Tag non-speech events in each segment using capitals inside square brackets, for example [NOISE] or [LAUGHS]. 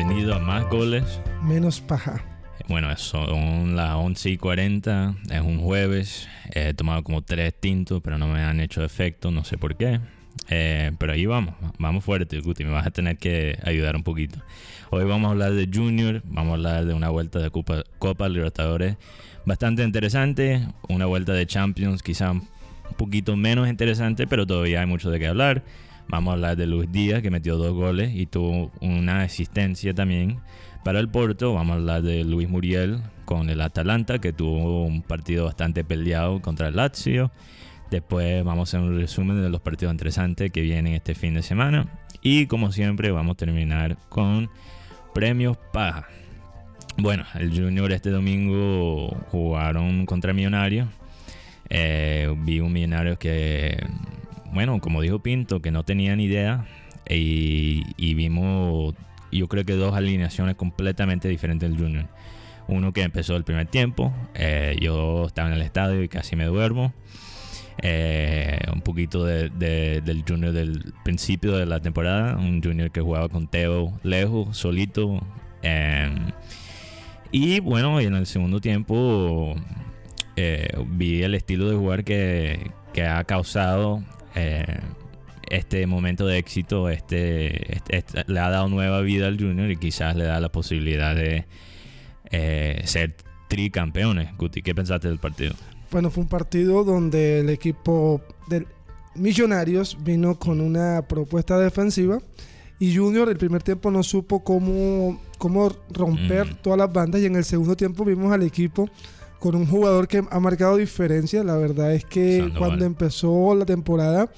bienvenido a Más Goles. Menos paja. Bueno, son las 11 y 40, es un jueves, he tomado como tres tintos, pero no me han hecho efecto, no sé por qué. Eh, pero ahí vamos, vamos fuerte, Guti, me vas a tener que ayudar un poquito. Hoy vamos a hablar de Junior, vamos a hablar de una vuelta de Copa, Copa Libertadores bastante interesante, una vuelta de Champions quizá un poquito menos interesante, pero todavía hay mucho de qué hablar. Vamos a hablar de Luis Díaz, que metió dos goles y tuvo una asistencia también para el Porto. Vamos a hablar de Luis Muriel con el Atalanta, que tuvo un partido bastante peleado contra el Lazio. Después vamos a hacer un resumen de los partidos interesantes que vienen este fin de semana. Y como siempre vamos a terminar con premios paja. Bueno, el Junior este domingo jugaron contra Millonarios. Eh, vi un Millonario que bueno, como dijo Pinto, que no tenían idea y, vimos, yo creo que dos alineaciones completamente diferentes del Junior. Uno que empezó el primer tiempo, eh, yo estaba en el estadio y casi me duermo. Eh, un poquito del Junior del principio de la temporada, un Junior que jugaba con Teo lejos, solito. Em, y bueno, en el segundo tiempo eh, vi el estilo de jugar que ha causado eh, este momento de éxito este, este, este, le ha dado nueva vida al Junior y quizás le da la posibilidad de eh, ser tricampeones. Guti, ¿qué pensaste del partido? Bueno, fue un partido donde el equipo de Millonarios vino con una propuesta defensiva y Junior el primer tiempo no supo cómo, cómo romper mm. todas las bandas y en el segundo tiempo vimos al equipo con un jugador que ha marcado diferencia. La verdad es que cuando empezó la temporada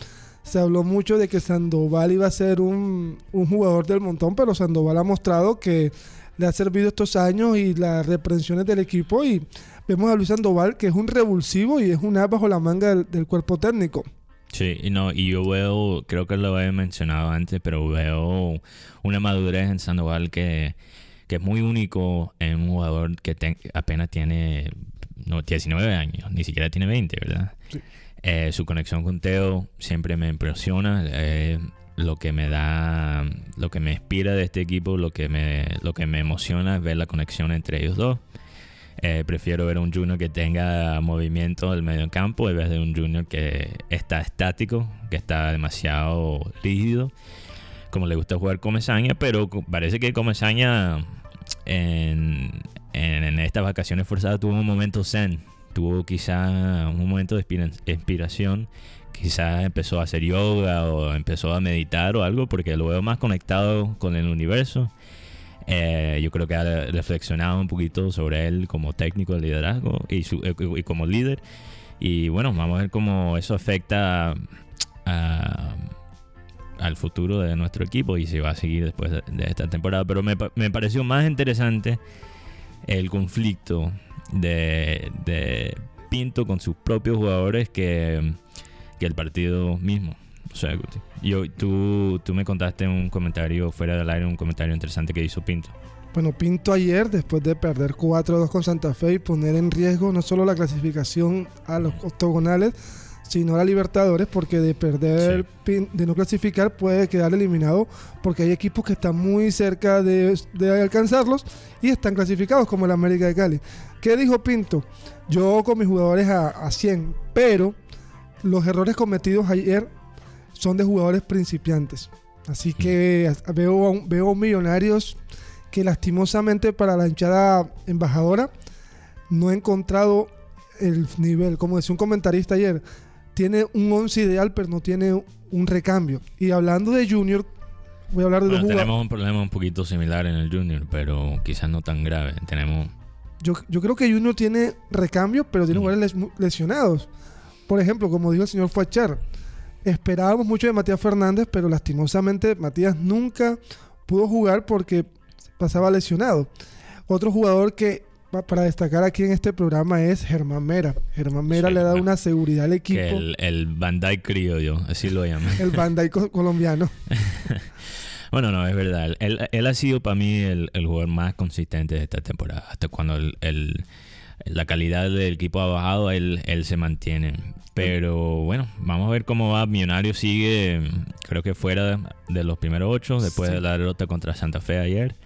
se habló mucho de que Sandoval iba a ser un, jugador del montón, pero Sandoval ha mostrado que le ha servido estos años y las reprensiones del equipo y vemos a Luis Sandoval que es un revulsivo y es un as bajo la manga del, cuerpo técnico. Sí, y no, y yo veo, creo que lo había mencionado antes, pero veo una madurez en Sandoval que, que es muy único en un jugador que apenas tiene no, 19 años, ni siquiera tiene 20, ¿verdad? Eh, su conexión con Teo siempre me impresiona. Eh, lo que me da, lo que me inspira de este equipo, lo que me, lo que me emociona es ver la conexión entre ellos dos. Eh, prefiero ver un junior que tenga movimiento del medio campo en vez de un junior que está estático, que está demasiado rígido, como le gusta jugar Comesaña, pero parece que Comesaña en, en, estas vacaciones forzadas tuvo un momento zen, tuvo quizá un momento de inspiración, quizá empezó a hacer yoga o empezó a meditar o algo porque lo veo más conectado con el universo. Eh, yo creo que ha reflexionado un poquito sobre él como técnico de liderazgo y, eh, como líder. Y bueno, vamos a ver cómo eso afecta al futuro de nuestro equipo y si va a seguir después de, esta temporada. Pero me pareció más interesante el conflicto de, Pinto con sus propios jugadores que, el partido mismo. O sea, yo, tú, tú me contaste un comentario fuera del aire, un comentario interesante que hizo Pinto. Bueno, Pinto ayer, después de perder 4-2 con Santa Fe y poner en riesgo no solo la clasificación a los octogonales, sino la Libertadores, porque de perder, de no clasificar, puede quedar eliminado, porque hay equipos que están muy cerca de, alcanzarlos y están clasificados, como el América de Cali. ¿Qué dijo Pinto? Yo con mis jugadores a, a 100, pero los errores cometidos ayer son de jugadores principiantes. Así que veo, veo millonarios que lastimosamente para la hinchada embajadora no he encontrado el nivel. Como decía un comentarista ayer, tiene un 11 ideal, pero no tiene un recambio. Y hablando de Junior, voy a hablar de dos Tenemos un problema un poquito similar en el Junior, pero quizás no tan grave. Tenemos. Yo, yo creo que Junior tiene recambio, pero tiene jugadores lesionados. Por ejemplo, como dijo el señor Fuachar, esperábamos mucho de Matías Fernández, pero lastimosamente Matías nunca pudo jugar porque pasaba lesionado. Otro jugador que para destacar aquí en este programa es Germán Mera. Germán Mera le da una seguridad al equipo. El, el Bandai criollo, así lo llaman. el Bandai colombiano. [LAUGHS] bueno, no, es verdad. Él, ha sido para mí el, jugador más consistente de esta temporada. Hasta cuando el, la calidad del equipo ha bajado, él, él se mantiene. Pero bueno, vamos a ver cómo va. Millonario sigue, creo que fuera de, los primeros ocho, después de la derrota contra Santa Fe ayer.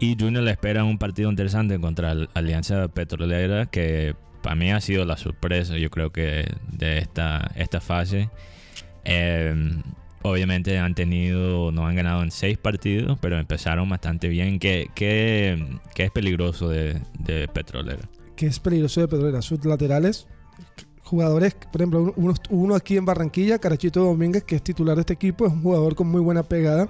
Y Junior le espera un partido interesante contra la Alianza Petrolera, que para mí ha sido la sorpresa, yo creo que de esta, esta fase. Eh, obviamente han tenido, no han ganado en seis partidos, pero empezaron bastante bien. ¿Qué, qué, qué es peligroso de, de Petrolera? Que es peligroso de Petrolera. Sus laterales, jugadores, por ejemplo, uno, uno aquí en Barranquilla, Carachito Domínguez, que es titular de este equipo, es un jugador con muy buena pegada.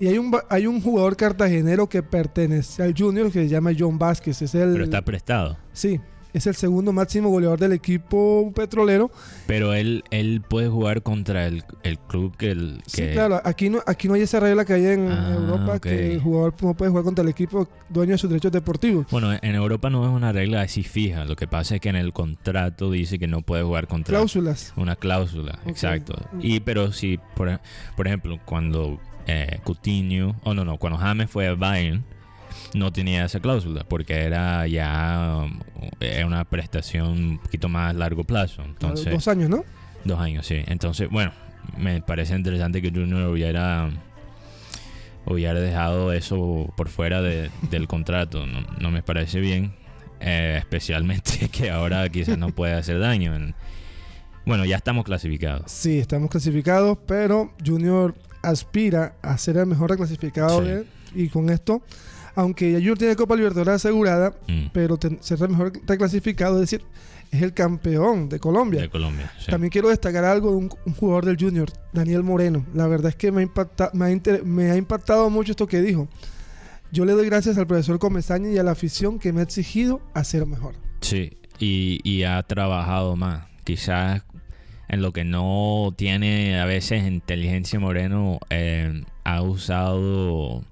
Y hay un, hay un jugador cartagenero que pertenece al Junior que se llama John Vázquez. Es el, Pero está prestado. Sí, es el segundo máximo goleador del equipo petrolero. Pero él, él puede jugar contra el, el club que... El, Sí, claro, aquí no, aquí no hay esa regla que hay en Ah, Europa que el jugador no puede jugar contra el equipo dueño de sus derechos deportivos. Bueno, en Europa no es una regla así fija. Lo que pasa es que en el contrato dice que no puede jugar contra... Cláusulas. Una cláusula, exacto. Y pero si, por, por ejemplo, cuando eh, Coutinho, o no, no, cuando James fue a Bayern, no tenía esa cláusula porque era ya um, era una prestación un poquito más largo plazo. Entonces, Dos años, ¿no? dos años, sí. Entonces, bueno, me parece interesante que Junior hubiera hubiera dejado eso por fuera de- del [LAUGHS] contrato. No, no me parece bien. eh, especialmente [LAUGHS] que ahora quizás no puede hacer daño. en- bueno, ya estamos clasificados. Sí, estamos clasificados, pero Junior aspira a ser el mejor Sí. de- y con esto, aunque ya Junior tiene Copa Libertadores asegurada, Mm, pero ten- ser el mejor reclasificado, es decir, es el campeón de Colombia. de Colombia. sí. También quiero destacar algo de un, un jugador del Junior, Daniel Moreno. La verdad es que me ha, impacta- me, ha me ha impactado mucho esto que dijo. Yo le doy gracias al profesor Comesaña y a la afición que me ha exigido a ser mejor. Sí, y, y ha trabajado más. Quizás en lo que no tiene a veces inteligencia Moreno, eh, ha usado,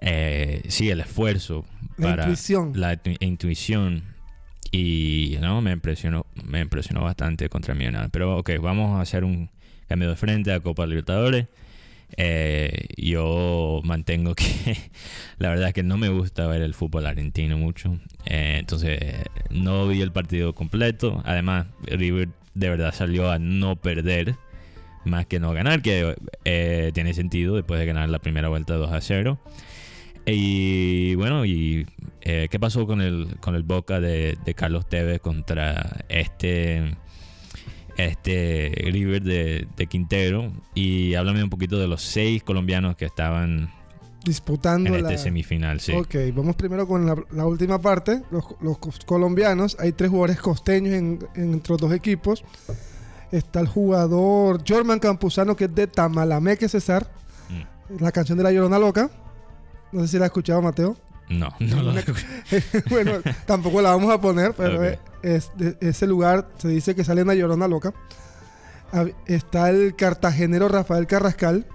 eh, sí, el esfuerzo La para intuición. la tu- intuición. Y no, me impresionó, me impresionó bastante contra Millonarios. Pero ok, vamos a hacer un cambio de frente a Copa Libertadores. Eh, yo mantengo que [LAUGHS] la verdad es que no me gusta ver el fútbol argentino mucho. Eh, entonces no vi el partido completo. Además, River de verdad salió a no perder más que no ganar, que eh, tiene sentido después de ganar la primera vuelta 2 a 0. Y bueno, y eh, ¿qué pasó con el, con el Boca de, Carlos Tevez contra este este River de, de Quintero? Y háblame un poquito de los seis colombianos que estaban Disputando en la... este semifinal, sí. Ok, vamos primero con la, la última parte. Los, colombianos. Hay tres jugadores costeños en, en- entre los dos equipos. Está el jugador Jorman Campuzano, que es de Tamalameque, César. Mm. La canción de la Llorona Loca. No sé si la has escuchado, Mateo. No, no lo [LAUGHS] bueno, tampoco la vamos a poner, pero Ok. es- es de ese lugar se dice que sale una Llorona Loca. Está el cartagenero Rafael Carrascal.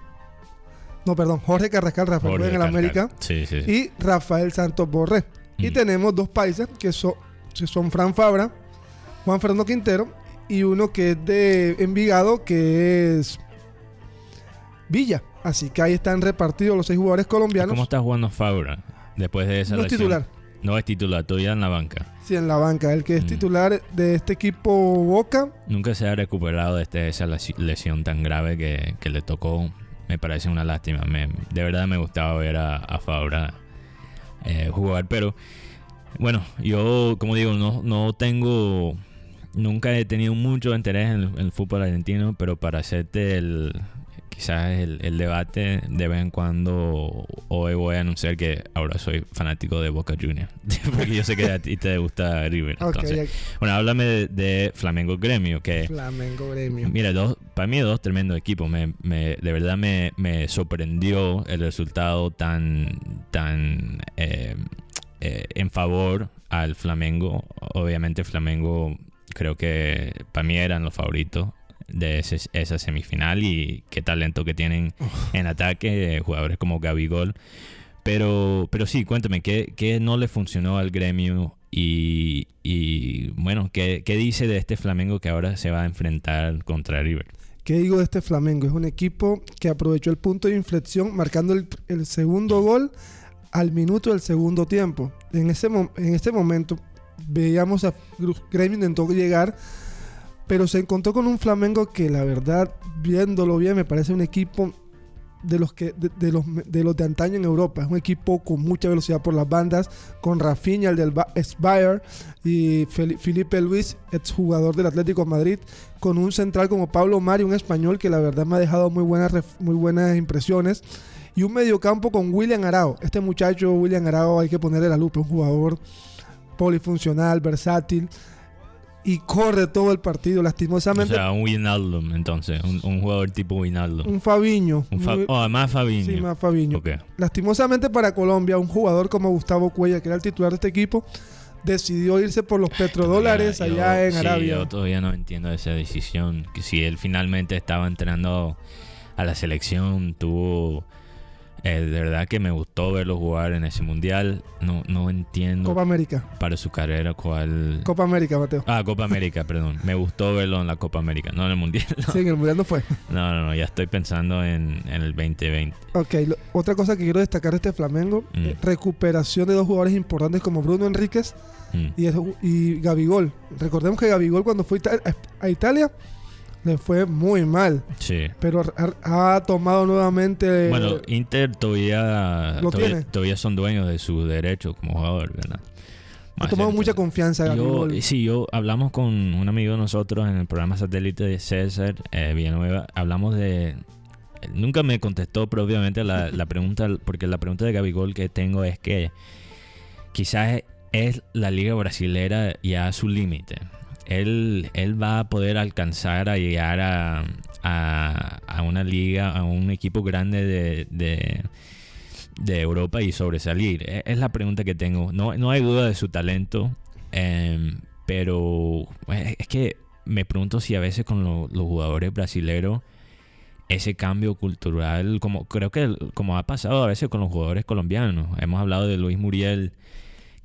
No, perdón, Jorge Carrascal, Rafael Jorge en el. América. Sí, sí, sí. Y Rafael Santos Borré. Y Mm. tenemos dos paisas que son, que son Fran Fabra, Juan Fernando Quintero y uno que es de Envigado, que es Villa. Así que ahí están repartidos los seis jugadores colombianos. ¿Cómo está jugando Fabra después de esa No es titular. No es titular, todavía en la banca. Sí, en la banca. El que es Mm. titular de este equipo Boca. Nunca se ha recuperado de este- esa lesi- lesión tan grave que, que le tocó. Me parece una lástima. Me- de verdad me gustaba ver a, Fabra eh, jugar. Pero bueno, yo como digo, no, no tengo... Nunca he tenido mucho interés en el, en el fútbol argentino, pero para hacerte el... Quizás el, el debate de vez en cuando hoy voy a anunciar que ahora soy fanático de Boca Juniors. [LAUGHS] Porque yo sé que a ti te gusta River. Entonces, ya- bueno, háblame de, de Flamengo Gremio, que Flamengo Gremio. mira, dos, para mí dos tremendos equipos. Me, me- de verdad me, me sorprendió el resultado tan, tan eh, eh, en favor al Flamengo. Obviamente Flamengo creo que para mí eran los favoritos de ese- esa semifinal y qué talento que tienen en ataque, eh, jugadores como Gabigol. Pero, pero sí, cuéntame, ¿qué, qué no le funcionó al gremio? Y, y, bueno, ¿qué, ¿qué dice de este Flamengo que ahora se va a enfrentar contra River? ¿Qué digo de este Flamengo? Es un equipo que aprovechó el punto de inflexión marcando el, el segundo gol al minuto del segundo tiempo. En ese, en ese momento veíamos a Gremio intentó llegar, pero se encontró con un Flamengo que la verdad, viéndolo bien, me parece un equipo de los que de, los de los de antaño en Europa. Es un equipo con mucha velocidad por las bandas, con Rafinha, el del Ba- Spire, y Fel- Felipe Luis, exjugador del Atlético de Madrid, con un central como Pablo Mari, un español que la verdad me ha dejado muy buenas, muy buenas impresiones. Y un mediocampo con William Arao. Este muchacho, William Arao, hay que ponerle la lupa. Un jugador polifuncional, versátil. Y corre todo el partido. O Lastimosamente, sea, un Wijnaldum, entonces. Un, un jugador tipo Wijnaldum. un Fabiño. Un Fa- oh, además Fabinho. sí, más Fabiño. Ok. Lastimosamente para Colombia, un jugador como Gustavo Cuella, que era el titular de este equipo, decidió irse por los petrodólares allá en sí, Arabia. Yo todavía no entiendo esa decisión. Que si él finalmente estaba entrando a la selección, tuvo. Eh, de verdad que me gustó verlo jugar en ese mundial. No, no entiendo Copa América. para su carrera cuál. Copa América, Mateo. Ah, Copa América, [LAUGHS] perdón. Me gustó verlo en la Copa América, no en el Mundial. Sí, en el Mundial no fue. No, no, no, ya estoy pensando en, en el 2020. Ok, lo- otra cosa que quiero destacar de este Flamengo, Mm. eh, recuperación de dos jugadores importantes como Bruno Enríquez Mm. y, el- y Gabigol. Recordemos que Gabigol cuando fue a Italia le fue muy mal, Sí. pero ha, ha tomado nuevamente... Bueno, Inter todavía, ¿Lo todavía, tiene? todavía son dueños de su derecho como jugador, ¿verdad? ha tomado mucha confianza Yo, Gabigol. sí, yo hablamos con un amigo de nosotros en el programa satélite de César eh, Villanueva. Hablamos de. Nunca me contestó propiamente la, [LAUGHS] la pregunta, porque la pregunta de Gabigol que tengo es que quizás es la liga brasilera ya a su límite. Él, él va a poder alcanzar a llegar a, a, una liga, a un equipo grande de, de, Europa y sobresalir. E- Es la pregunta que tengo. No, no hay duda de su talento, em, pero eh, es que me pregunto si a veces con lo- los jugadores brasileños ese cambio cultural, como creo que como ha pasado a veces con los jugadores colombianos. Hemos hablado de Luis Muriel,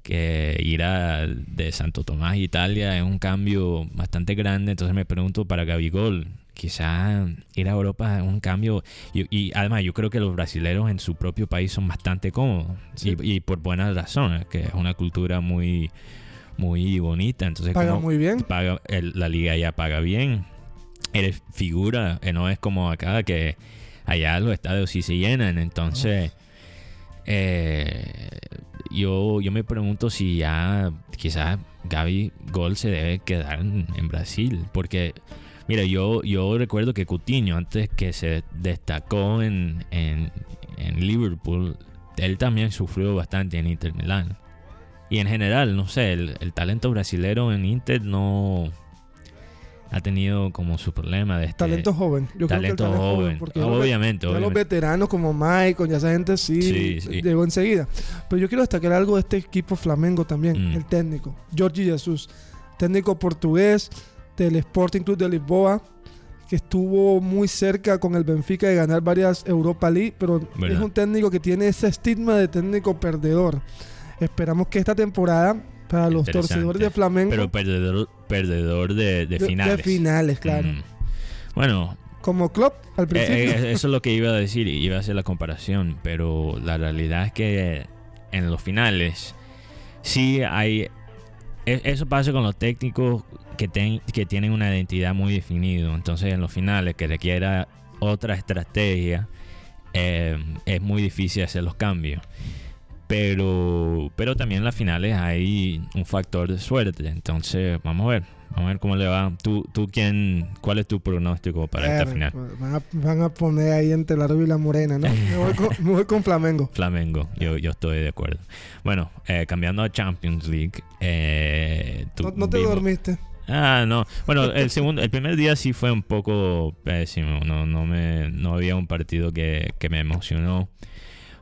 que ir a, de Santo Tomás, Italia, es un cambio bastante grande. Entonces me pregunto para Gabigol, quizá ir a Europa es un cambio. Y, y además yo creo que los brasileños en su propio país son bastante cómodos. Sí. Y, y por buenas razones, que es una cultura muy, muy bonita. Entonces Paga como muy bien. paga, el- la liga ya paga bien. Eres figura, eh, no es como acá que allá los estadios sí se llenan. Entonces, eh, yo, yo me pregunto si ya quizás Gaby Gol se debe quedar en, Brasil. Porque, mira, yo, yo recuerdo que Coutinho, antes que se destacó en, en, en Liverpool, él también sufrió bastante en Inter Milán. Y en general, no sé, el, el talento brasilero en Inter no ha tenido como su problema de este Talento joven. Yo creo que el talento talento joven. porque ya los ve- obviamente, ya los obviamente. veteranos como Michael, ya esa gente sí, Sí, sí. llegó enseguida. Pero yo quiero destacar algo de este equipo Flamengo también, Mm. el técnico, Jorge Jesus, técnico portugués del Sporting Club de Lisboa, que estuvo muy cerca con el Benfica de ganar varias Europa League, pero ¿Verdad? es un técnico que tiene ese estigma de técnico perdedor. Esperamos que esta temporada, para los torcedores de Flamengo, Pero perdedor, perdedor de, de finales. de finales, claro. Mm. Bueno, Como Klopp al eh, principio. eh, eso es lo que iba a decir, iba a hacer la comparación, pero la realidad es que en los finales sí hay... e- Eso pasa con los técnicos que, ten- que tienen una identidad muy definida. Entonces en los finales que requiera otra estrategia, eh, es muy difícil hacer los cambios. Pero, pero también en las finales hay un factor de suerte. Entonces, vamos a ver. Vamos a ver cómo le va. ¿Tú, tú quién, ¿Cuál es tu pronóstico para esta final? Van a, van a poner ahí entre la rubia y la morena, ¿no? [LAUGHS] Me voy con, me voy con Flamengo. Flamengo, yo, yo estoy de acuerdo. Bueno, eh, cambiando a Champions League. eh, No, no te dormiste. Ah, no. Bueno, el segundo, el primer día sí fue un poco pésimo. No, no me, no había un partido que, que me emocionó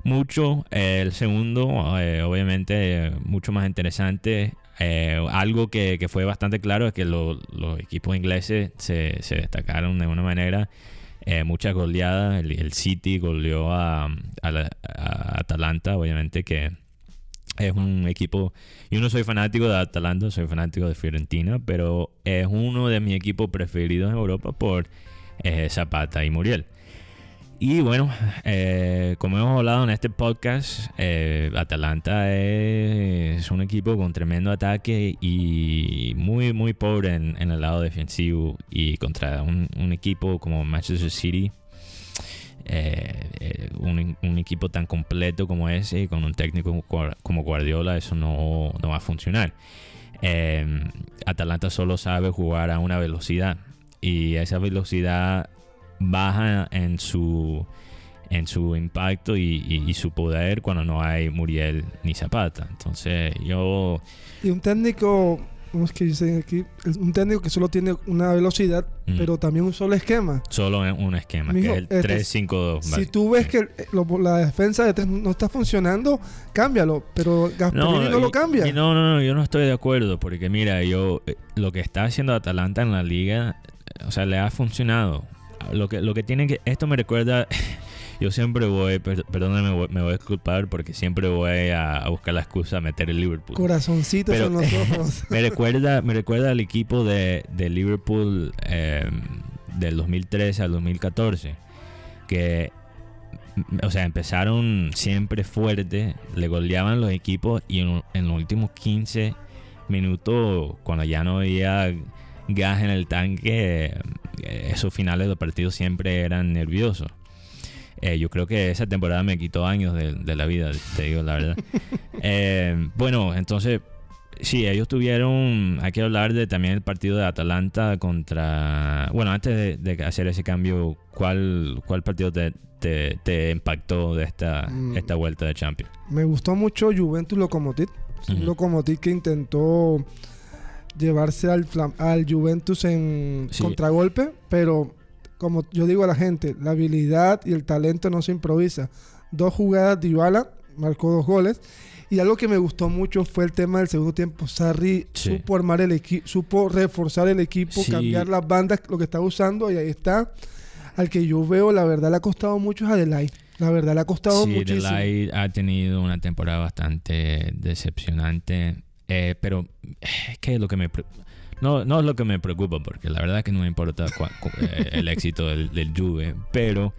mucho. Eh, el segundo, eh, obviamente, mucho más interesante. Eh, algo que, que fue bastante claro es que lo- los equipos ingleses se, se destacaron de una manera. Muchas goleadas. El, City goleó a, a la- a Atalanta, obviamente que es un equipo. Yo no soy fanático de Atalanta, soy fanático de Fiorentina, pero es uno de mis equipos preferidos en Europa por Zapata y Muriel. Y bueno, eh, como hemos hablado en este podcast, eh, Atalanta es un equipo con tremendo ataque y muy, muy pobre en, el lado defensivo. Y contra un, equipo como Manchester City, eh, un, un, equipo tan completo como ese con un técnico como Guardiola, eso no, no va a funcionar. Atalanta solo sabe jugar a una velocidad y esa velocidad baja en su en su impacto y, su poder cuando no hay Muriel ni Zapata. Entonces yo... Y un técnico, ¿cómo es que dicen aquí? Un técnico que solo tiene una velocidad, mm. pero también un solo esquema. Solo un esquema, que es el 3-5-2. Este, si tú ves que la defensa de 3 no está funcionando, cámbialo. Pero Gasperini no, lo cambia. no, no, no, yo no estoy de acuerdo. Porque mira, yo eh, lo que está haciendo Atalanta en la liga, o sea, le ha funcionado lo que, lo que tiene que. Esto me recuerda. [LAUGHS] Yo siempre voy, perdóname, me voy, a disculpar porque siempre voy a, buscar la excusa a meter el Liverpool. Corazoncitos en los [LAUGHS] ojos. [LAUGHS] me recuerda, me recuerda al equipo de, de Liverpool em, del 2013 al 2014. Que, o sea, empezaron siempre fuerte, le goleaban los equipos y en, en los últimos 15 minutos, cuando ya no había gas en el tanque, eh, esos finales de partidos siempre eran nerviosos. Eh, yo creo que esa temporada me quitó años de, la vida, te digo la verdad. [LAUGHS] Eh, bueno, entonces, sí, ellos tuvieron, hay que hablar de también el partido de Atalanta contra, bueno, antes de, hacer ese cambio, ¿cuál, cuál partido te, te, impactó de esta, mm. esta vuelta de Champions? Me gustó mucho Juventus Locomotiv, Locomotiv que intentó llevarse al, al Juventus en contragolpe, pero como yo digo a la gente, la habilidad y el talento no se improvisa. Dos jugadas de Ibala, marcó dos goles. Y algo que me gustó mucho fue el tema del segundo tiempo. Sarri supo armar el equipo, supo reforzar el equipo, cambiar las bandas, lo que estaba usando, y ahí está. Al que yo veo, la verdad le ha costado mucho a Adelaide. La verdad le ha costado sí, muchísimo. Adelaide ha tenido una temporada bastante decepcionante. Eh, pero es que lo que me... No, no es lo que me preocupa, porque la verdad es que no me importa eh, el éxito del, del, Juve, pero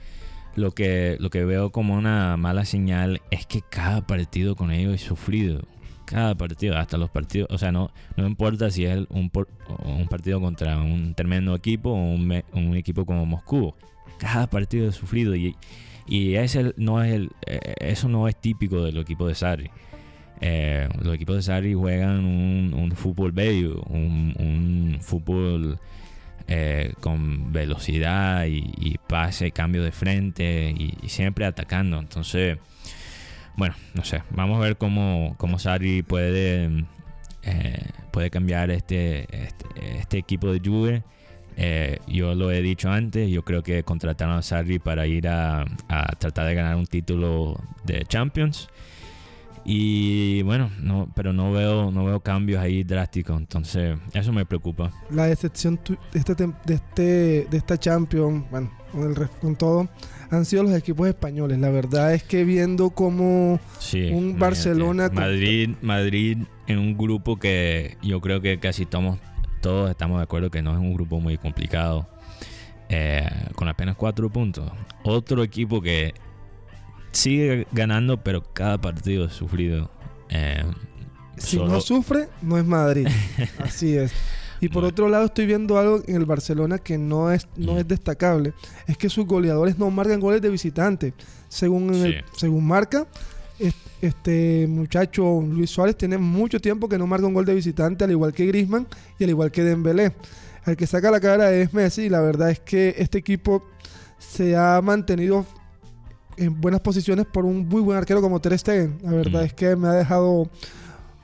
lo que, lo que veo como una mala señal es que cada partido con ellos es sufrido. Cada partido, hasta los partidos, o sea, no, no importa si es un, un partido contra un tremendo equipo o un, un equipo como Moscú. Cada partido es sufrido y, y ese no es el, eh, eso no es típico del equipo de Sarri. Eh, los equipos de Sarri juegan un, fútbol bello, un, fútbol eh, con velocidad y, pase, cambio de frente y, siempre atacando. Entonces, bueno, no sé, vamos a ver cómo, cómo Sarri puede, eh, puede cambiar este, este, este, equipo de Juve. yo lo he dicho antes, yo creo que contrataron a Sarri para ir a, a tratar de ganar un título de Champions. Y bueno, no, pero no veo, no veo cambios ahí drásticos, entonces eso me preocupa. La decepción de, este, de, este, de esta Champions, bueno, con, el, con todo, han sido los equipos españoles. La verdad es que viendo como un Barcelona... Madrid, Madrid en un grupo que yo creo que casi todos, todos estamos de acuerdo que no es un grupo muy complicado. Eh, con apenas cuatro puntos. Otro equipo que sigue ganando, pero cada partido es sufrido. Eh, si no sufre, no es Madrid. [LAUGHS] Así es. Y por otro lado estoy viendo algo en el Barcelona que no es, no mm. es destacable. Es que sus goleadores no marcan goles de visitante. Según, según marca, este muchacho Luis Suárez tiene mucho tiempo que no marca un gol de visitante, al igual que Grisman y al igual que Dembélé. El que saca la cara es Messi y la verdad es que este equipo se ha mantenido en buenas posiciones por un muy buen arquero como Ter Stegen. La verdad mm. es que me ha dejado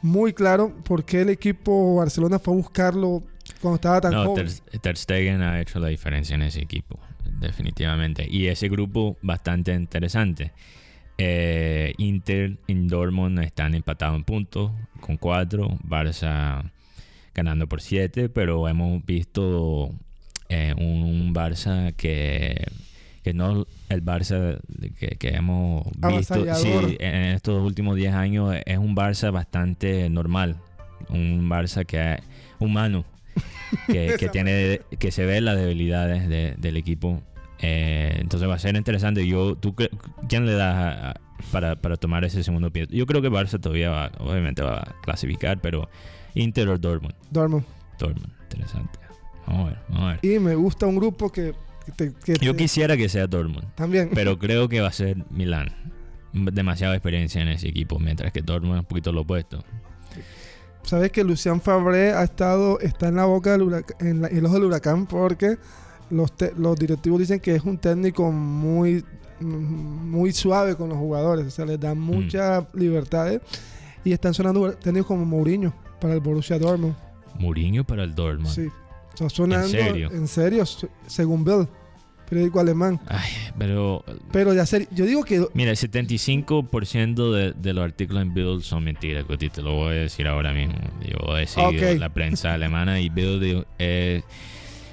muy claro por qué el equipo Barcelona fue a buscarlo cuando estaba tan no, joven. Ter, Stegen ha hecho la diferencia en ese equipo, definitivamente. Y ese grupo bastante interesante. Eh, Inter y Dortmund están empatados en puntos con cuatro. Barça ganando por siete, pero hemos visto eh, un Barça que que no el Barça que, hemos visto en estos últimos 10 años es un Barça bastante normal, un Barça que es humano, [LAUGHS] que, tiene que se ve las debilidades del equipo. Eh, entonces va a ser interesante. Yo, ¿tú, ¿Quién le das para, para, tomar ese segundo pie? Yo creo que Barça todavía va, obviamente va a clasificar, pero Inter o Dortmund. Dortmund. Dortmund, interesante. Vamos a ver, vamos a ver. Y me gusta un grupo que te- que Yo te- quisiera que sea Dortmund, También. pero creo que va a ser Milán. Demasiada experiencia en ese equipo, mientras que Dortmund es un poquito lo opuesto. Sabes que Lucian Fabré ha estado, está en la boca del hurac- en, la- en el ojo del huracán porque los, te- los directivos dicen que es un técnico muy, mm, muy suave con los jugadores, o sea, les Mm. da muchas libertades y están sonando técnicos como Mourinho para el Borussia Dortmund. Mourinho para el Dortmund. Sí, está sonando serio? en serio, se- según Bill, periódico alemán. Ay, pero Pero ya ser, yo digo que Mira, el 75% de, de los artículos en Bild son mentiras, Guti, te lo voy a decir ahora mismo. Yo he seguido Ok. la prensa alemana y Bild es,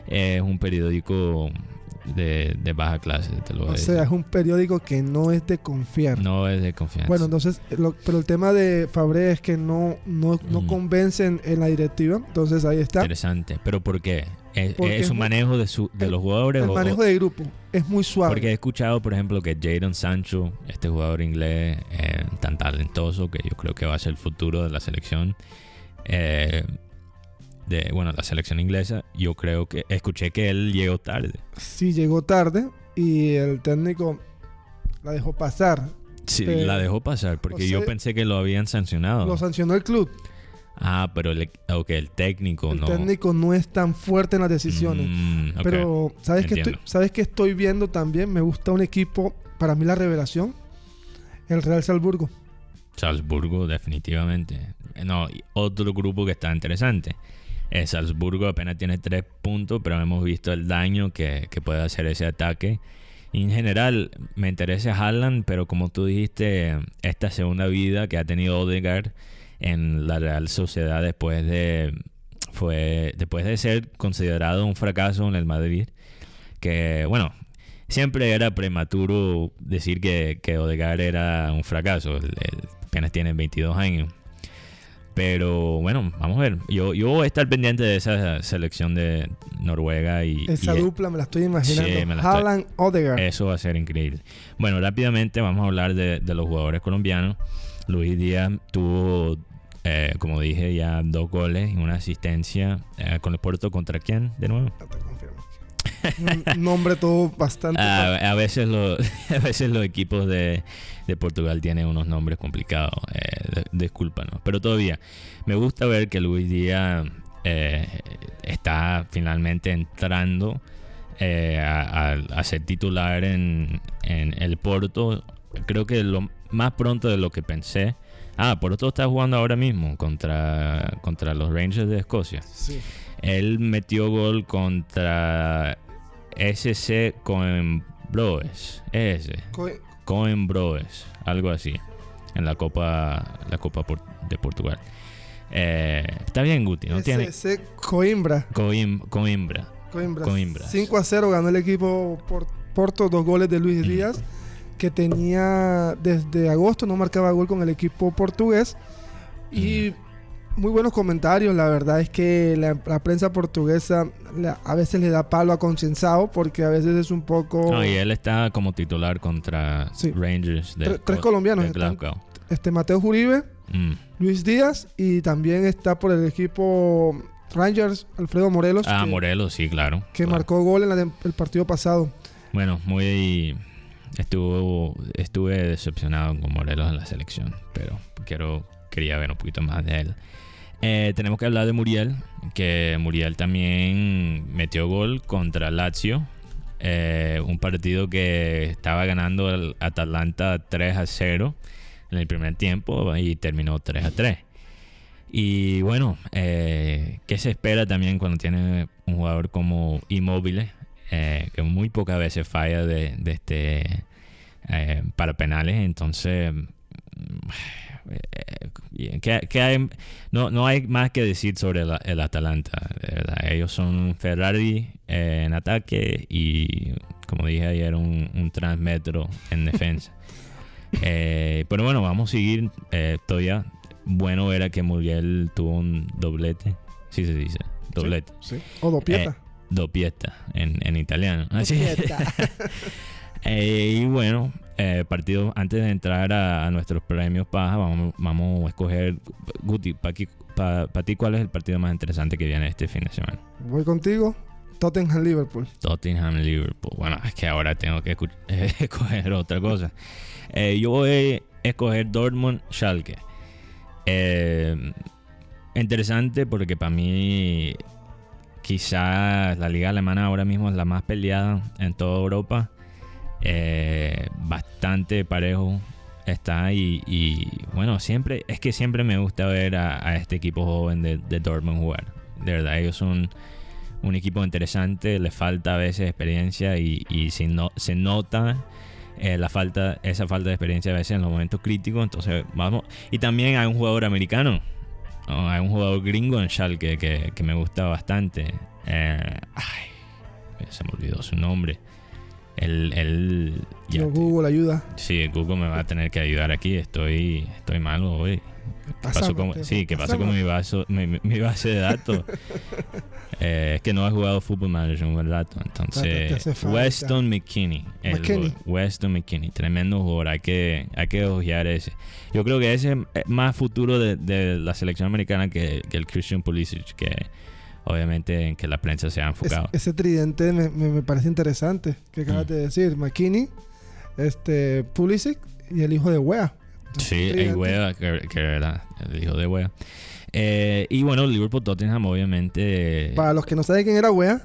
es un periódico de, de baja clase, te lo voy a o decir. sea, es un periódico que no es de confiar. no es de confianza. Bueno, entonces, lo- pero el tema de Fabré es que no, no, no Mm. convencen en la directiva. Entonces ahí está. Interesante. ¿Pero por qué? ¿Es, es muy- manejo de, su, de el- los jugadores? El o- manejo de grupo es muy suave. Porque he escuchado, por ejemplo, que Jadon Sancho, este jugador inglés eh, tan talentoso, que yo creo que va a ser el futuro de la selección, eh, de, bueno, la selección inglesa, yo creo que escuché que él llegó tarde. Sí, llegó tarde y el técnico la dejó pasar. Sí, Pero- la dejó pasar, porque o yo pensé que lo habían sancionado. Lo sancionó el club. Ah, pero el, el técnico El no. técnico no es tan fuerte en las decisiones. Mm. Pero, ¿sabes qué, estoy. ¿sabes qué estoy viendo también? Me gusta un equipo, para mí la revelación, el Real Salzburgo. Salzburgo, definitivamente. No, otro grupo que está interesante. Eh, Salzburgo apenas tiene tres puntos, pero hemos visto el daño que, puede hacer ese ataque. En general, me interesa Haaland, pero como tú dijiste, esta segunda vida que ha tenido Odegaard en la Real Sociedad después de fue después de ser considerado un fracaso en el Madrid, que bueno, siempre era prematuro decir que, que Odegaard era un fracaso. Apenas tiene 22 años. Pero bueno, vamos a ver. Yo, yo voy a estar pendiente de esa selección de Noruega y, Esa y dupla me la estoy imaginando. Sí, me la estoy- Odegaard. eso va a ser increíble. Bueno, rápidamente vamos a hablar de, de los jugadores colombianos. Luis Díaz tuvo, eh, como dije, ya dos goles y una asistencia eh, con el Puerto. ¿Contra quién? De nuevo. Ya te confirmo. Un nombre todo bastante. [LAUGHS] Ah, a, veces lo- [LAUGHS] a veces los equipos de, de Portugal tienen unos nombres complicados. Eh, discúlpanos. Pero todavía, me gusta ver que Luis Díaz eh, está finalmente entrando eh, a, a- a ser titular en, en el Porto. Creo que lo más pronto de lo que pensé. Ah, Porto está jugando ahora mismo contra, contra los Rangers de Escocia. Sí. Él metió gol contra SC Coimbroes. Ese. Co- Coimbroes. Algo así. En la Copa, la Copa de Portugal. Eh, está bien, Guti. No tiene. SC Coimbra. Coim- Coimbra. Coimbra. Coimbra. 5 a 0 ganó el equipo por Porto, dos goles de Luis Mm. Díaz, que tenía desde agosto no marcaba gol con el equipo portugués. Y muy buenos comentarios, la verdad es que la, la prensa portuguesa la- a veces le da palo a Concensao porque a veces es un poco... No, y él está como titular contra Sí. Rangers de, Tre- tres colombianos de están. Este Mateo Uribe, Mm. Luis Díaz y también está por el equipo Rangers, Alfredo Morelos, Ah, que, Morelos, sí, claro. que claro. marcó gol en la de- el partido pasado. Bueno, muy estuvo estuve decepcionado con Morelos en la selección, pero quiero quería ver un poquito más de él. Eh, tenemos que hablar de Muriel, que Muriel también metió gol contra Lazio, eh, un partido que estaba ganando el Atalanta 3 a 0 en el primer tiempo y terminó 3 a 3. Y bueno, eh, ¿qué se espera también cuando tiene un jugador como eh, que muy pocas veces falla de, este para penales entonces ¿qué- qué hay? no, no hay más que decir sobre el, el Atalanta verdad ellos son Ferrari eh, en ataque y como dije ayer un, un transmetro en defensa [LAUGHS] Eh, pero bueno vamos a seguir eh, todavía bueno era que Muriel tuvo un doblete sí se dice doblete Sí. O Dopieta. Doppietta en, en italiano. Así. [LAUGHS] Eh, y bueno, eh, partido, antes de entrar a, a nuestros premios Paja, vamos, vamos a escoger, Guti, para ti, ¿cuál es el partido más interesante que viene este fin de semana? Voy contigo. Tottenham Liverpool. Tottenham Liverpool. Bueno, es que ahora tengo que [LAUGHS] escoger otra cosa. Eh, yo voy a escoger Dortmund Schalke. Eh, interesante porque para mí quizás la liga alemana ahora mismo es la más peleada en toda Europa. Eh, bastante parejo está y, y, bueno, siempre es que siempre me gusta ver a, este equipo joven de, Dortmund jugar. De verdad, ellos son un equipo interesante, le falta a veces experiencia y, y si no, se nota eh, la falta, esa falta de experiencia a veces en los momentos críticos. Entonces, vamos. Y también hay un jugador americano, ¿no? hay un jugador gringo en Schalke que, que me gusta bastante. Eh, ay, se me olvidó su nombre. Él, él ya Yo te- Google ayuda. Sí, Google me va a tener que ayudar aquí. Estoy, estoy malo hoy. ¿Qué pasó Pásame, con, sí, ¿qué pasó con mi, vaso- mi, base de datos? [LAUGHS] Eh, es que no he jugado Football Manager un buen rato. Te- te Entonces. Weston McKinney. Weston McKinney. Tremendo jugador. Hay que, hay que ojear ese. Yo creo que ese es más futuro de, de la selección americana que, que el Christian Pulisic, que obviamente en que la prensa se ha Es- enfocado. ese tridente me, me- me parece interesante. Que acabas Mm. de decir. McKinney, este, Pulisic y el hijo de Wea. Sí, el Wea, que, que verdad, el hijo de Wea. Eh, y bueno, Liverpool Tottenham, obviamente. Para los que no saben quién era Wea,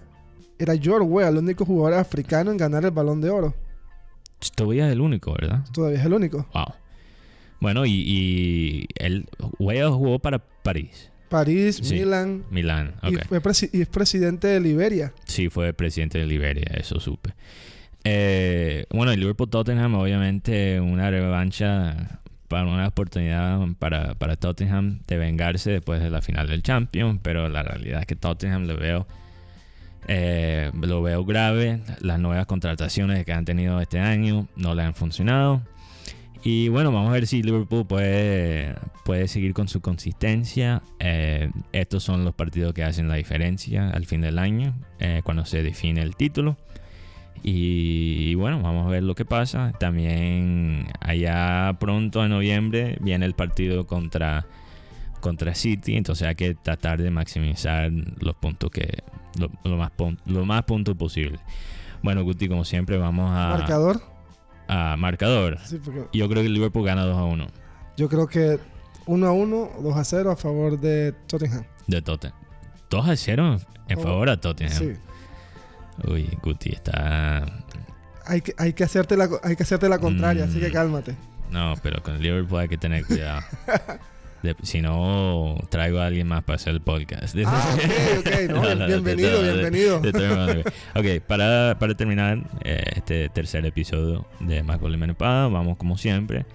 era George Wea, el único jugador africano en ganar el balón de oro. Todavía es el único, ¿verdad? Todavía es el único. Wow. Bueno, y, y él, Wea jugó para París, París, Sí. Milan. Milán. Y, fue y es presidente de Liberia. Sí, fue presidente de Liberia, eso supe. Eh, bueno, el Liverpool Tottenham, obviamente, una revancha para una oportunidad para, para Tottenham de vengarse después de la final del Champions, pero la realidad es que Tottenham lo veo, eh, lo veo grave. Las nuevas contrataciones que han tenido este año no le han funcionado. Y bueno, vamos a ver si Liverpool puede, puede seguir con su consistencia. Eh, estos son los partidos que hacen la diferencia al fin del año, eh, cuando se define el título. Y, y bueno, vamos a ver lo que pasa. También allá pronto en noviembre viene el partido contra, contra City. Entonces hay que tratar de maximizar los puntos que lo, lo más, lo más puntos posible. Bueno, Guti, como siempre, vamos a, Marcador. A marcador. Sí, porque Yo creo que el Liverpool gana 2 a 1 yo creo que 1 a 1, 2 a 0 a favor de Tottenham. de Tottenham. 2 a 0 en Oh, favor a Tottenham. Sí. Uy, Guti está. Hay que, hay que hacerte la, hay que hacerte la contraria, así que Mm. cálmate. No, pero con el Liverpool hay que tener cuidado. [LAUGHS] De- si no, traigo a alguien más para hacer el podcast. Ah, ok, ok, no, [LAUGHS] No, no, bienvenido, de- bienvenido. de ok, para, para terminar eh, este tercer episodio de Más Gol y Menos Paga, vamos como siempre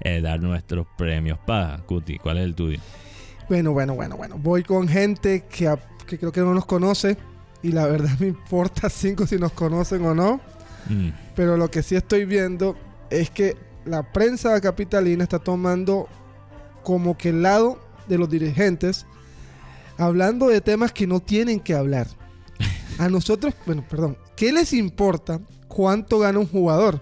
eh, dar nuestros premios Paga. Guti, ¿cuál es el tuyo? Bueno, bueno, bueno, bueno. Voy con gente que, a- que creo que no nos conoce y la verdad [LAUGHS] me importa [LAUGHS] cinco si nos conocen o no. Mm, Pero lo que sí estoy viendo es que la prensa capitalina está tomando como que el lado de los dirigentes, hablando de temas que no tienen que hablar. A nosotros, bueno, perdón, ¿qué les importa cuánto gana un jugador?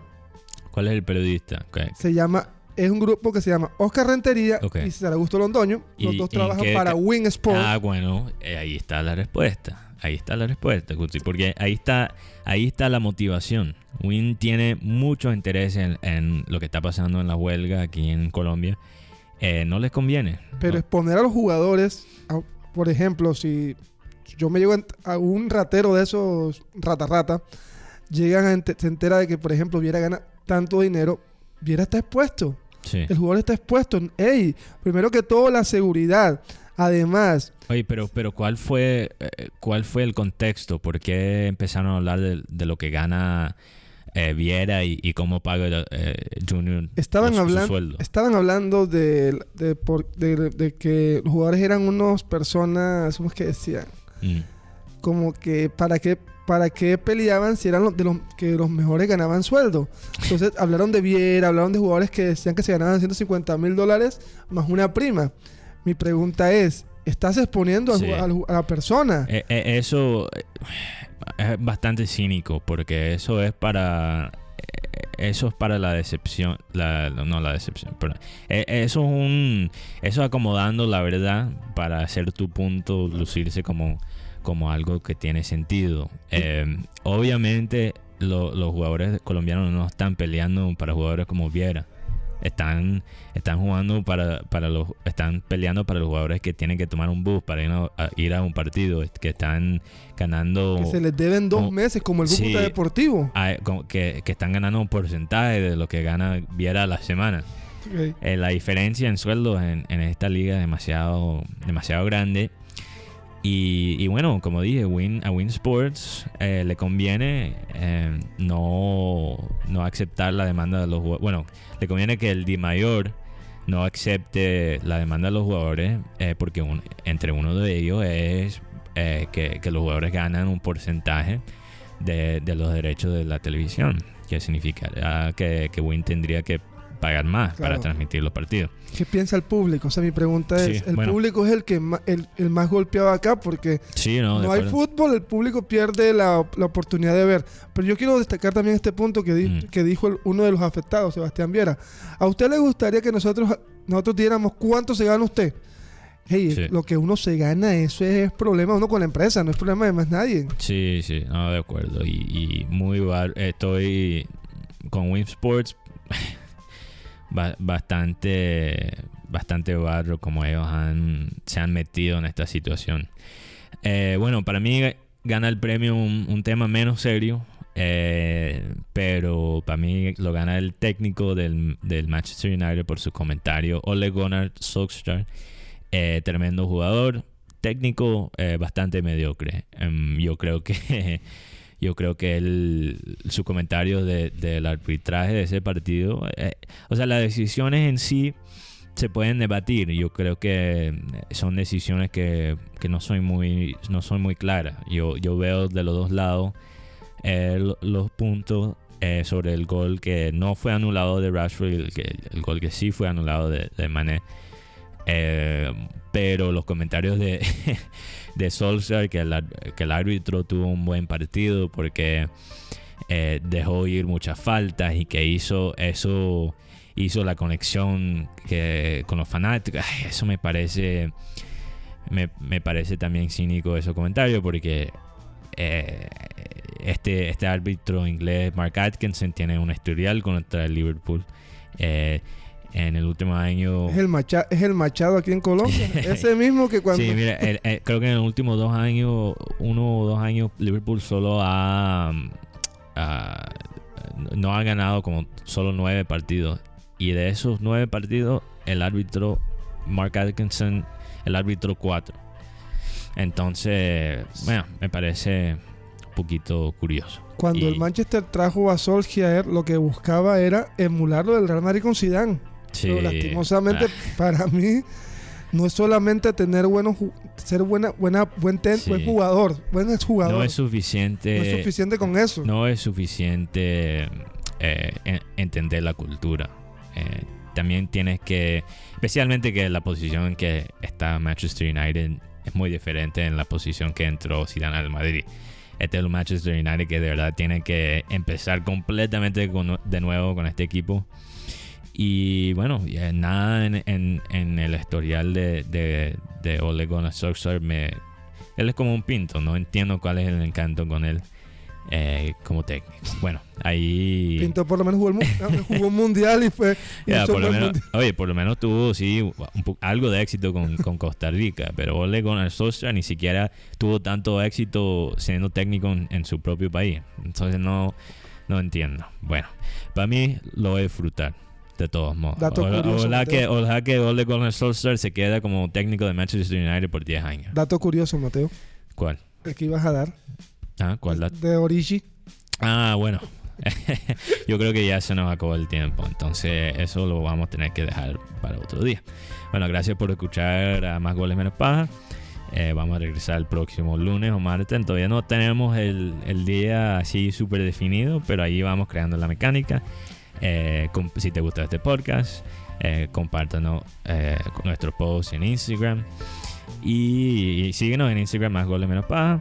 ¿Cuál es el periodista? Se llama, es un grupo que se llama Oscar Rentería y César Augusto Londoño. Los ¿Y- dos trabajan para Win Sport. Ah, bueno, eh, ahí está la respuesta. Ahí está la respuesta, Guti, porque ahí está, ahí está la motivación. Win tiene mucho interés en, en lo que está pasando en la huelga aquí en Colombia. Eh, no les conviene. Pero No. exponer a los jugadores, a- por ejemplo, si yo me llego a un ratero de esos rata rata, llegan a ente- se entera de que, por ejemplo, Viera gana tanto dinero, Viera está expuesto. Sí. El jugador está expuesto. Ey, primero que todo la seguridad. Además, Oye, pero, pero ¿cuál fue eh, cuál fue el contexto? ¿Por qué empezaron a hablar de, de lo que gana eh, Viera y, y cómo paga eh, Junior estaban, su- su hablan- sueldo? estaban hablando de, de, por- de- de que los jugadores eran unos personas, ¿cómo es que decían? Mm. como que para qué para qué peleaban si eran los de los que los mejores ganaban sueldo. Entonces [LAUGHS] hablaron de Viera, hablaron de jugadores que decían que se ganaban 150 mil dólares más una prima. Mi pregunta es, ¿estás exponiendo Sí. a, la persona? Eh, eh, eso eh, es bastante cínico porque eso es para eh, eso es para la decepción la, no la decepción pero eh, eso es un eso es acomodando la verdad para hacer tu punto lucirse como como algo que tiene sentido. Eh, obviamente lo- los jugadores colombianos no están peleando para jugadores como Viera. Están, están jugando para, para los están peleando para los jugadores que tienen que tomar un bus para ir a, a ir a un partido que están ganando Que se les deben dos meses, como el sí. Cúcuta Deportivo. a- como que, que están ganando un porcentaje de lo que gana Viera a la semana. Eh, la diferencia en sueldos en, en esta liga es demasiado, demasiado grande. Y, y bueno, como dije, Win, a Win Sports eh, le conviene eh, no, no aceptar la demanda de los jugadores. Bueno, le conviene que el Di Mayor no acepte la demanda de los jugadores eh, porque entre uno de ellos es eh, que, que los jugadores ganan un porcentaje de, de los derechos de la televisión, que significa que, que Win tendría que pagar más para transmitir los partidos. ¿Qué piensa el público? O sea, mi pregunta Sí, es, el bueno. público es el que ma- el, el más golpeado acá porque Sí, no, hay fútbol, el público pierde la, la oportunidad de ver. Pero yo quiero destacar también este punto que, di- Mm. que dijo el- uno de los afectados, Sebastián Viera. ¿A usted le gustaría que nosotros, nosotros diéramos cuánto se gana usted? Hey, Sí. lo que uno se gana, eso es problema uno con la empresa, no es problema de más nadie. Sí, sí, no, de acuerdo. Y, y muy bar estoy con Win Sports ba- bastante bastante barro como ellos han, se han metido en esta situación. Eh, bueno, para mí gana el premio un, tema menos serio, eh, pero para mí lo gana el técnico del, Manchester United por su comentario, Ole Gunnar Solskjaer. Eh, tremendo jugador, técnico bastante mediocre. Em, yo creo que [LAUGHS] yo creo que él, su comentario de- del arbitraje de ese partido, eh, o sea, las decisiones en sí se pueden debatir. Yo creo que son decisiones que, que no son muy no son muy claras. Yo, yo veo de los dos lados eh, lo- los puntos eh, sobre el gol que no fue anulado de Rashford el, el gol que sí fue anulado de, de. Eh, pero los comentarios de, [LAUGHS] de Solskjaer que que el árbitro tuvo un buen partido porque eh, dejó ir muchas faltas y que hizo eso hizo la conexión que con los fanáticos. Eso me parece me, me parece también cínico ese comentario porque eh, este, este árbitro inglés Mark Atkinson tiene un historial contra el Liverpool en el último año Es el, macha- es el Machado aquí en Colombia. [LAUGHS] Ese mismo que cuando... Sí, mira, el- el- creo que en los últimos dos años, uno o dos años, Liverpool solo ha, ah, no ha ganado como solo nueve partidos. Y de esos nueve partidos, el árbitro Mark Atkinson, el árbitro cuatro. Entonces, bueno, me parece un poquito curioso. Cuando Y- el Manchester trajo a Solskjaer, lo que buscaba era emular lo del Real Madrid con Zidane. Sí, Pero lastimosamente ah, para mí no es solamente tener buenos ser buena buena buen ten- Sí. buen jugador, buen jugador. no es suficiente. No es suficiente con eso. no es suficiente eh, en- entender la cultura. Eh, también tienes que, especialmente que la posición en que está Manchester United es muy diferente en la posición que entró Zidane al Madrid. Este es el Manchester United que de verdad tiene que empezar completamente con- de nuevo con este equipo. Y bueno, nada en, en- en el historial de, de, de Ole Gunnar Solskjaer me... Él es como un pinto, no entiendo cuál es el encanto con él eh, como técnico. Bueno, ahí... Pinto por lo menos jugó, el jugó un mundial y fue [LAUGHS] por lo menos, mundial. oye, por lo menos tuvo sí un algo de éxito con, con Costa Rica, pero Ole Gunnar Solskjaer ni siquiera tuvo tanto éxito siendo técnico en, en su propio país. Entonces no, no entiendo. Bueno, para mí lo a disfrutar. De todos modos. Dato Ojalá- curioso, ojalá, que, ojalá que Ole Gunnar Solskjaer se quede como técnico de Manchester United por 10 años. Dato curioso, Mateo, ¿Cuál? el que ibas a dar Ah, ¿cuál dato? de Origi. Ah, bueno. [LAUGHS] Yo creo que ya se nos acabó el tiempo. Entonces, eso lo vamos a tener que dejar para otro día. Bueno, gracias por escuchar a Más Goles Menos Paja. Eh, vamos a regresar el próximo lunes o martes. Todavía no tenemos el, el día así súper definido, pero ahí vamos creando la mecánica. Eh, si te gusta este podcast, eh, compártanos eh, nuestro post en Instagram. Y, síguenos en Instagram, Más Goles Menos Paja.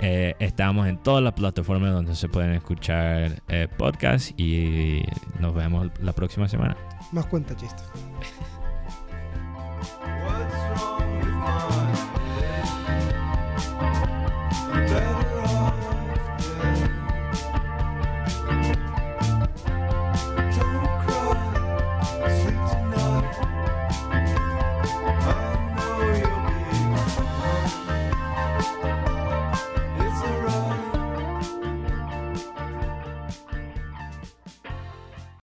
Eh, estamos en todas las plataformas donde se pueden escuchar podcasts y nos vemos la próxima semana. Más cuenta chiste.